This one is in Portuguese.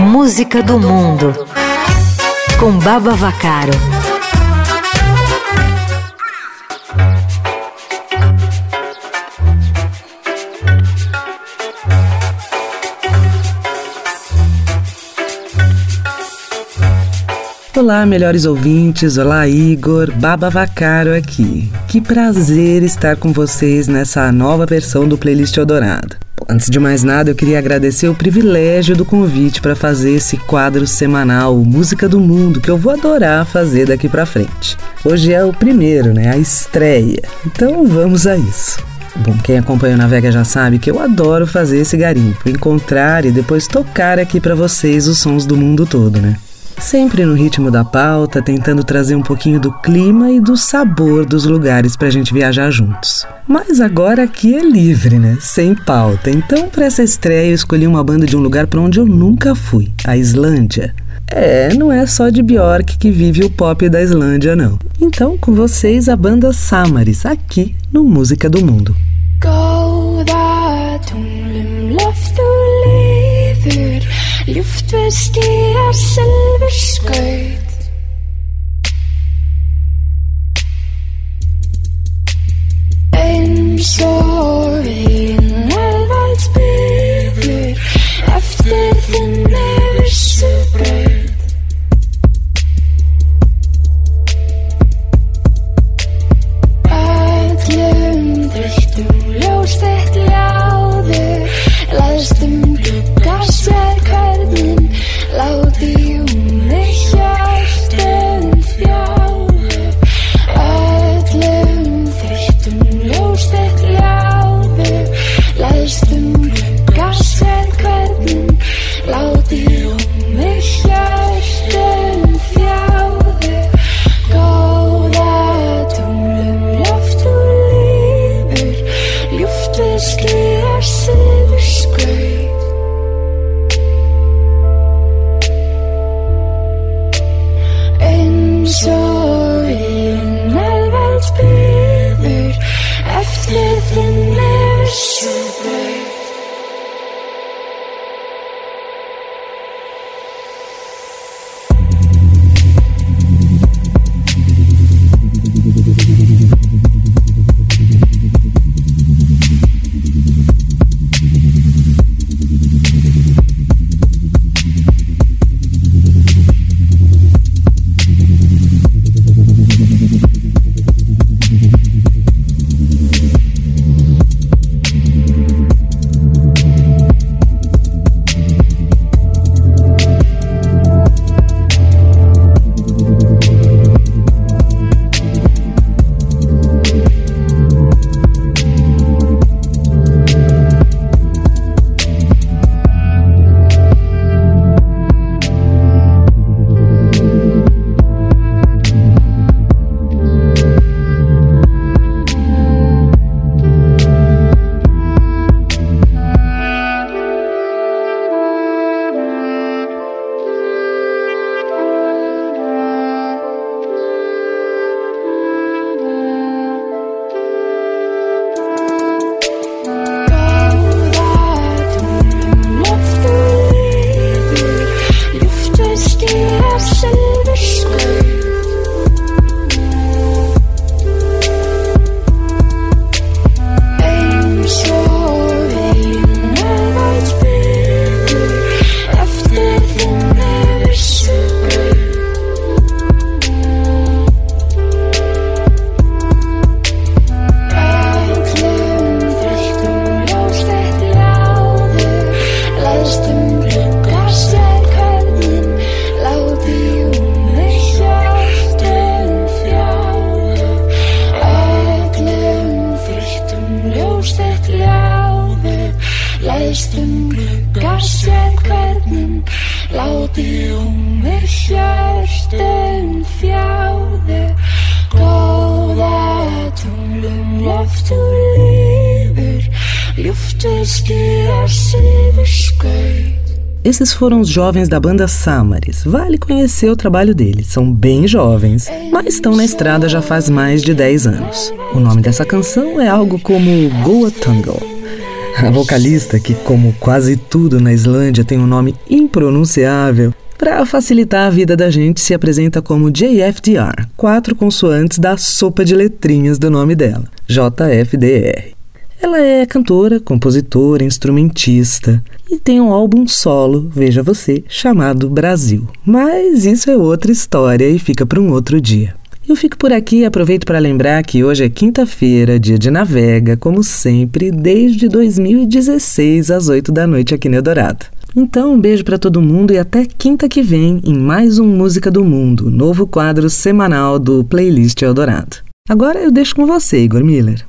Música do Mundo com Baba Vacaro. Olá, melhores ouvintes. Olá, Igor. Baba Vacaro aqui. Que prazer estar com vocês nessa nova versão do Playlist Eldorado. Antes de mais nada, eu queria agradecer o privilégio do convite para fazer esse quadro semanal Música do Mundo, que eu vou adorar fazer daqui para frente. Hoje é o primeiro, né? A estreia. Então vamos a isso. Bom, quem acompanha o Navega já sabe que eu adoro fazer esse garimpo, encontrar e depois tocar aqui para vocês os sons do mundo todo, né? Sempre no ritmo da pauta, tentando trazer um pouquinho do clima e do sabor dos lugares para a gente viajar juntos. Mas agora aqui é livre, né? Sem pauta. Então, para essa estreia, eu escolhi uma banda de um lugar para onde eu nunca fui a Islândia. É, não é só de Bjork que vive o pop da Islândia, não. Então, com vocês, a banda Samaris, aqui no Música do Mundo. Luftfisk er selve skøyt ljósett láður Læðstum gluggarsett hvernin Láti um við hjörtum fjáðu Góða tunglum loftur lífur Ljúftu skýra sig Esses foram os jovens da banda Samaris. Vale conhecer o trabalho deles. São bem jovens, mas estão na estrada já faz mais de 10 anos. O nome dessa canção é algo como Goa Tangle. A vocalista, que como quase tudo na Islândia tem um nome impronunciável, para facilitar a vida da gente, se apresenta como JFDR, quatro consoantes da sopa de letrinhas do nome dela, JFDR. Ela é cantora, compositora, instrumentista e tem um álbum solo, veja você, chamado Brasil. Mas isso é outra história e fica para um outro dia. Eu fico por aqui e aproveito para lembrar que hoje é quinta-feira, dia de Navega, como sempre, desde 2016 às 8 da noite aqui no Eldorado. Então, um beijo para todo mundo e até quinta que vem em mais um Música do Mundo, novo quadro semanal do Playlist Eldorado. Agora eu deixo com você, Igor Miller.